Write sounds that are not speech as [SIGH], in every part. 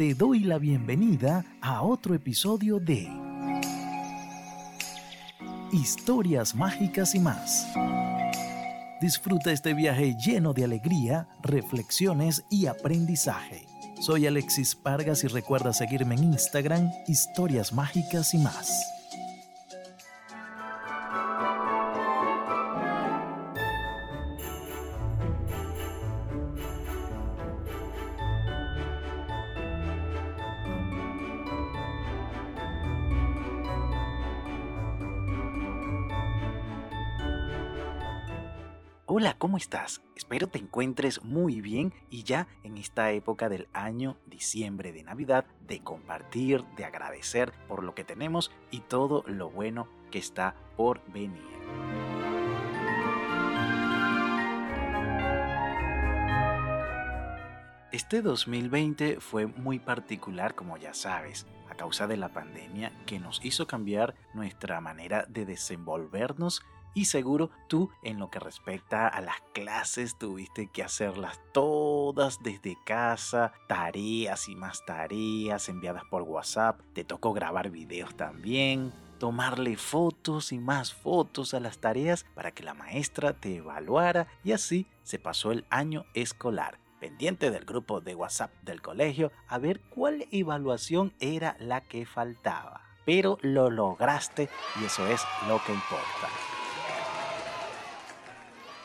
te doy la bienvenida a otro episodio de Historias Mágicas y más. Disfruta este viaje lleno de alegría, reflexiones y aprendizaje. Soy Alexis Pargas y recuerda seguirme en Instagram, Historias Mágicas y más. ¿Cómo estás? Espero te encuentres muy bien y ya en esta época del año, diciembre de Navidad, de compartir, de agradecer por lo que tenemos y todo lo bueno que está por venir. Este 2020 fue muy particular, como ya sabes, a causa de la pandemia que nos hizo cambiar nuestra manera de desenvolvernos y seguro tú en lo que respecta a las clases tuviste que hacerlas todas desde casa, tareas y más tareas enviadas por WhatsApp, te tocó grabar videos también, tomarle fotos y más fotos a las tareas para que la maestra te evaluara y así se pasó el año escolar pendiente del grupo de WhatsApp del colegio a ver cuál evaluación era la que faltaba. Pero lo lograste y eso es lo que importa.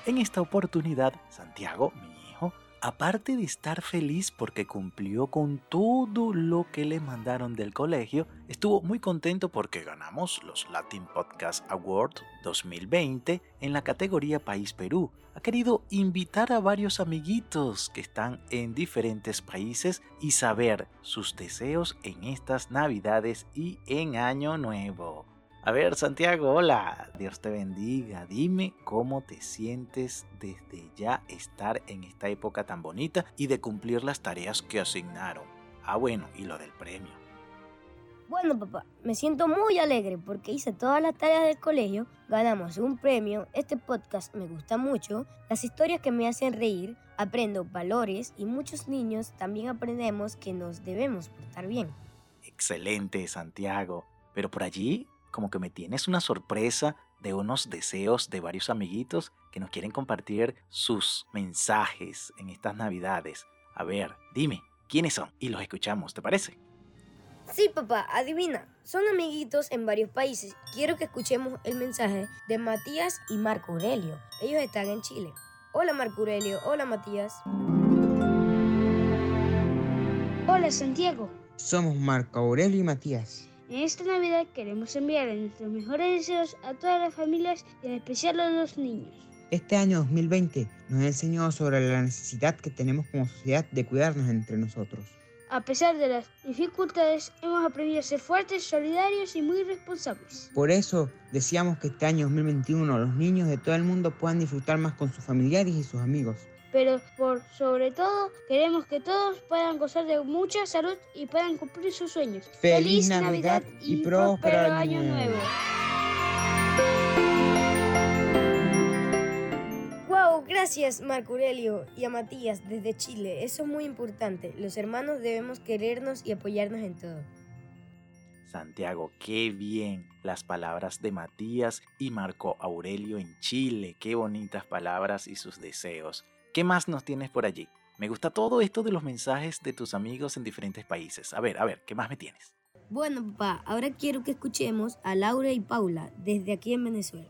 En esta oportunidad, Santiago, mi hijo, aparte de estar feliz porque cumplió con todo lo que le mandaron del colegio, estuvo muy contento porque ganamos los Latin Podcast Award 2020 en la categoría País Perú. Ha querido invitar a varios amiguitos que están en diferentes países y saber sus deseos en estas navidades y en Año Nuevo. A ver, Santiago, hola. Dios te bendiga. Dime cómo te sientes desde ya estar en esta época tan bonita y de cumplir las tareas que asignaron. Ah, bueno, y lo del premio. Bueno, papá, me siento muy alegre porque hice todas las tareas del colegio, ganamos un premio, este podcast me gusta mucho, las historias que me hacen reír, aprendo valores y muchos niños también aprendemos que nos debemos portar bien. Excelente, Santiago. Pero por allí como que me tienes una sorpresa de unos deseos de varios amiguitos que nos quieren compartir sus mensajes en estas navidades. A ver, dime, ¿quiénes son? Y los escuchamos, ¿te parece? Sí, papá, adivina. Son amiguitos en varios países. Quiero que escuchemos el mensaje de Matías y Marco Aurelio. Ellos están en Chile. Hola Marco Aurelio, hola Matías. Hola Santiago. Somos Marco Aurelio y Matías. En esta Navidad queremos enviar nuestros mejores deseos a todas las familias y en especial a los niños. Este año 2020 nos ha enseñado sobre la necesidad que tenemos como sociedad de cuidarnos entre nosotros. A pesar de las dificultades, hemos aprendido a ser fuertes, solidarios y muy responsables. Por eso, deseamos que este año 2021 los niños de todo el mundo puedan disfrutar más con sus familiares y sus amigos pero por sobre todo queremos que todos puedan gozar de mucha salud y puedan cumplir sus sueños. Feliz, Navidad, y, próspero año nuevo. Wow, gracias Marco Aurelio y a Matías desde Chile. Eso es muy importante. Los hermanos debemos querernos y apoyarnos en todo. Santiago, qué bien las palabras de Matías y Marco Aurelio en Chile. Qué bonitas palabras y sus deseos. ¿Qué más nos tienes por allí? Me gusta todo esto de los mensajes de tus amigos en diferentes países. A ver, a ver, ¿qué más me tienes? Bueno, papá, ahora quiero que escuchemos a Laura y Paula desde aquí en Venezuela.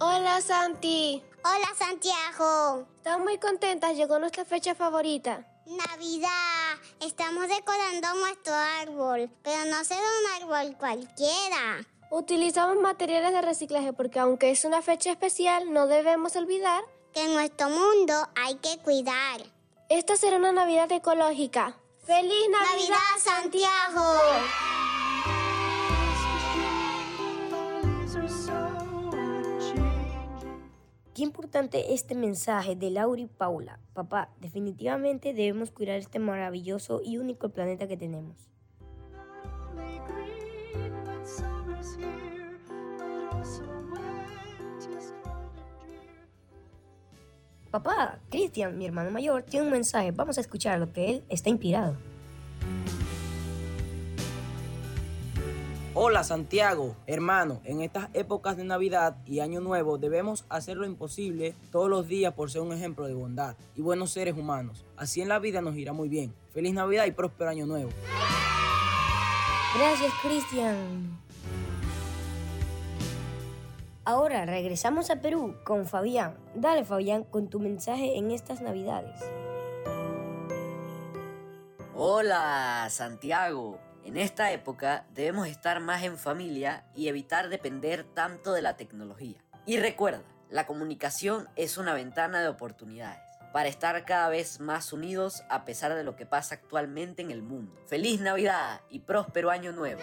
Hola Santi. Hola Santiago. Estamos muy contentas, llegó nuestra fecha favorita. Navidad. Estamos decorando nuestro árbol, pero no será un árbol cualquiera. Utilizamos materiales de reciclaje porque aunque es una fecha especial, no debemos olvidar que en nuestro mundo hay que cuidar. Esta será una Navidad ecológica. ¡Feliz Navidad, Santiago! Qué importante este mensaje de Laura y Paula. Papá, definitivamente debemos cuidar este maravilloso y único planeta que tenemos. Papá, Cristian, mi hermano mayor, tiene un mensaje. Vamos a escuchar lo que él está inspirado. Hola Santiago, hermano, en estas épocas de Navidad y Año Nuevo debemos hacer lo imposible todos los días por ser un ejemplo de bondad y buenos seres humanos. Así en la vida nos irá muy bien. Feliz Navidad y próspero Año Nuevo. Gracias, Cristian. Ahora regresamos a Perú con Fabián. Dale, Fabián, con tu mensaje en estas Navidades. Hola, Santiago. En esta época debemos estar más en familia y evitar depender tanto de la tecnología. Y recuerda, la comunicación es una ventana de oportunidades para estar cada vez más unidos a pesar de lo que pasa actualmente en el mundo. Feliz Navidad y próspero año nuevo.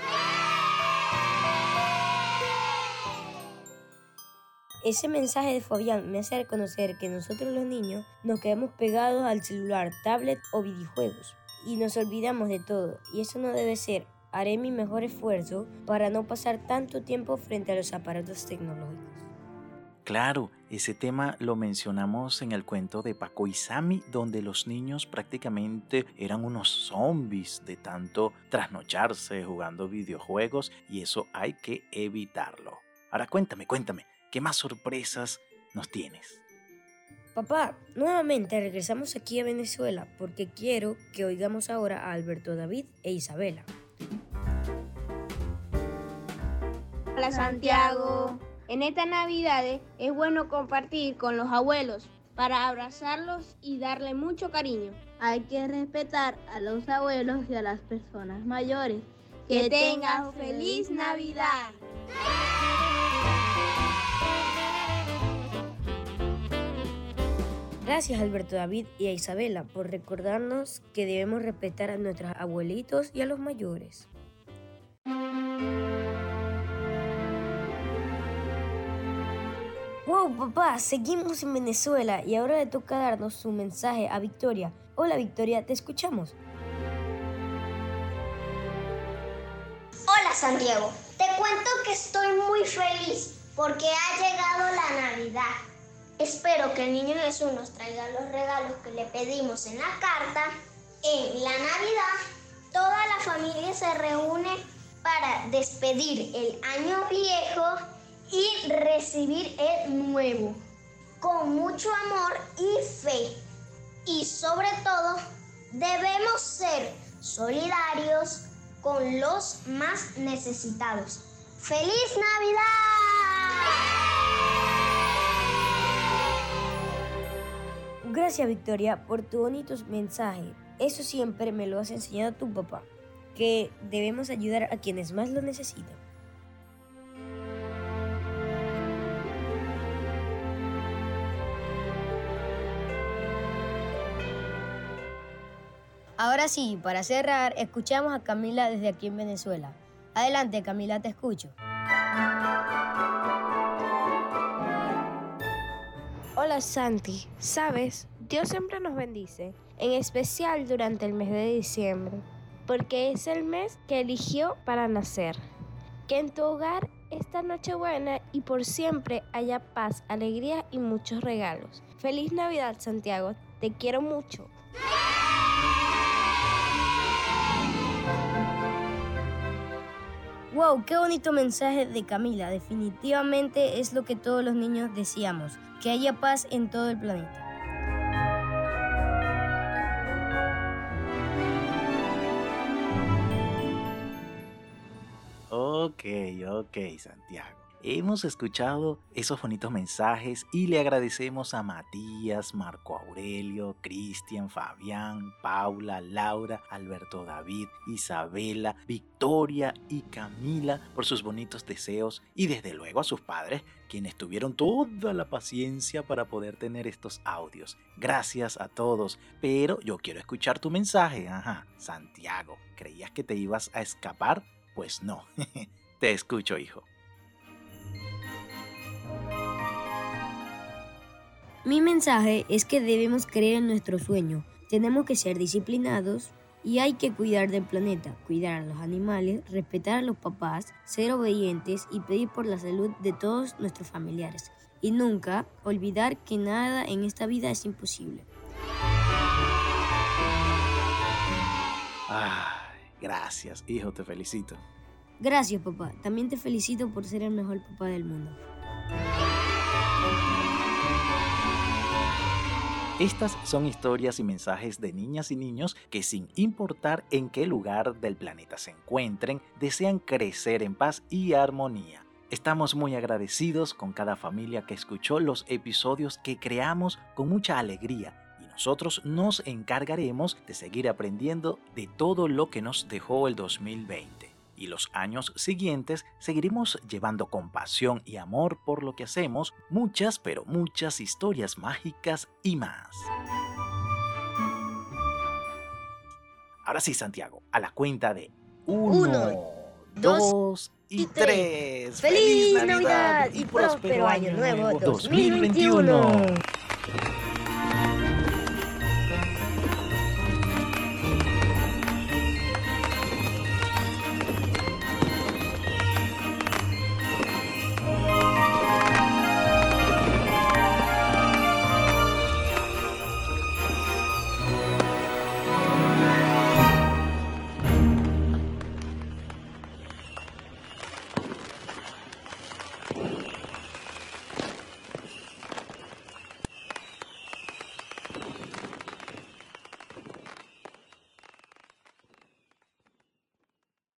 Ese mensaje de Fabián me hace reconocer que nosotros los niños nos quedamos pegados al celular, tablet o videojuegos y nos olvidamos de todo. Y eso no debe ser. Haré mi mejor esfuerzo para no pasar tanto tiempo frente a los aparatos tecnológicos. Claro, ese tema lo mencionamos en el cuento de Paco y Sammy, donde los niños prácticamente eran unos zombies de tanto trasnocharse jugando videojuegos y eso hay que evitarlo. Ahora cuéntame, cuéntame, ¿qué más sorpresas nos tienes? Papá, nuevamente regresamos aquí a Venezuela porque quiero que oigamos ahora a Alberto David e Isabela. Hola Santiago. En estas navidades es bueno compartir con los abuelos para abrazarlos y darle mucho cariño. Hay que respetar a los abuelos y a las personas mayores. Que tengan feliz Navidad. Gracias Alberto David y a Isabela por recordarnos que debemos respetar a nuestros abuelitos y a los mayores. Wow, papá, seguimos en Venezuela y ahora le toca darnos su mensaje a Victoria. Hola Victoria, te escuchamos. Hola Santiago, te cuento que estoy muy feliz porque ha llegado la Navidad. Espero que el niño Jesús nos traiga los regalos que le pedimos en la carta. En la Navidad, toda la familia se reúne para despedir el año viejo y recibir el nuevo, con mucho amor y fe. Y sobre todo, debemos ser solidarios con los más necesitados. ¡Feliz Navidad! Gracias Victoria por tu bonito mensaje. Eso siempre me lo has enseñado tu papá, que debemos ayudar a quienes más lo necesitan. Ahora sí, para cerrar, escuchamos a Camila desde aquí en Venezuela. Adelante Camila, te escucho. Hola Santi, sabes, Dios siempre nos bendice, en especial durante el mes de diciembre, porque es el mes que eligió para nacer. Que en tu hogar esta noche buena y por siempre haya paz, alegría y muchos regalos. Feliz Navidad Santiago, te quiero mucho. Wow, qué bonito mensaje de Camila. Definitivamente es lo que todos los niños deseamos, que haya paz en todo el planeta. Ok, ok, Santiago. Hemos escuchado esos bonitos mensajes y le agradecemos a Matías, Marco Aurelio, Cristian, Fabián, Paula, Laura, Alberto David, Isabela, Victoria y Camila por sus bonitos deseos y desde luego a sus padres, quienes tuvieron toda la paciencia para poder tener estos audios. Gracias a todos, pero yo quiero escuchar tu mensaje. Ajá, Santiago, ¿creías que te ibas a escapar? Pues no. [LAUGHS] te escucho, hijo. Mi mensaje es que debemos creer en nuestro sueño, tenemos que ser disciplinados y hay que cuidar del planeta, cuidar a los animales, respetar a los papás, ser obedientes y pedir por la salud de todos nuestros familiares. y nunca olvidar que nada en esta vida es imposible. Ay, gracias, hijo, te felicito. Gracias, papá. También te felicito por ser el mejor papá del mundo. Estas son historias y mensajes de niñas y niños que sin importar en qué lugar del planeta se encuentren, desean crecer en paz y armonía. Estamos muy agradecidos con cada familia que escuchó los episodios que creamos con mucha alegría y nosotros nos encargaremos de seguir aprendiendo de todo lo que nos dejó el 2020 y los años siguientes seguiremos llevando compasión y amor por lo que hacemos, muchas pero muchas historias mágicas y más. Ahora sí, Santiago, a la cuenta de uno, dos y tres. ¡Feliz Navidad y próspero Año Nuevo 2021!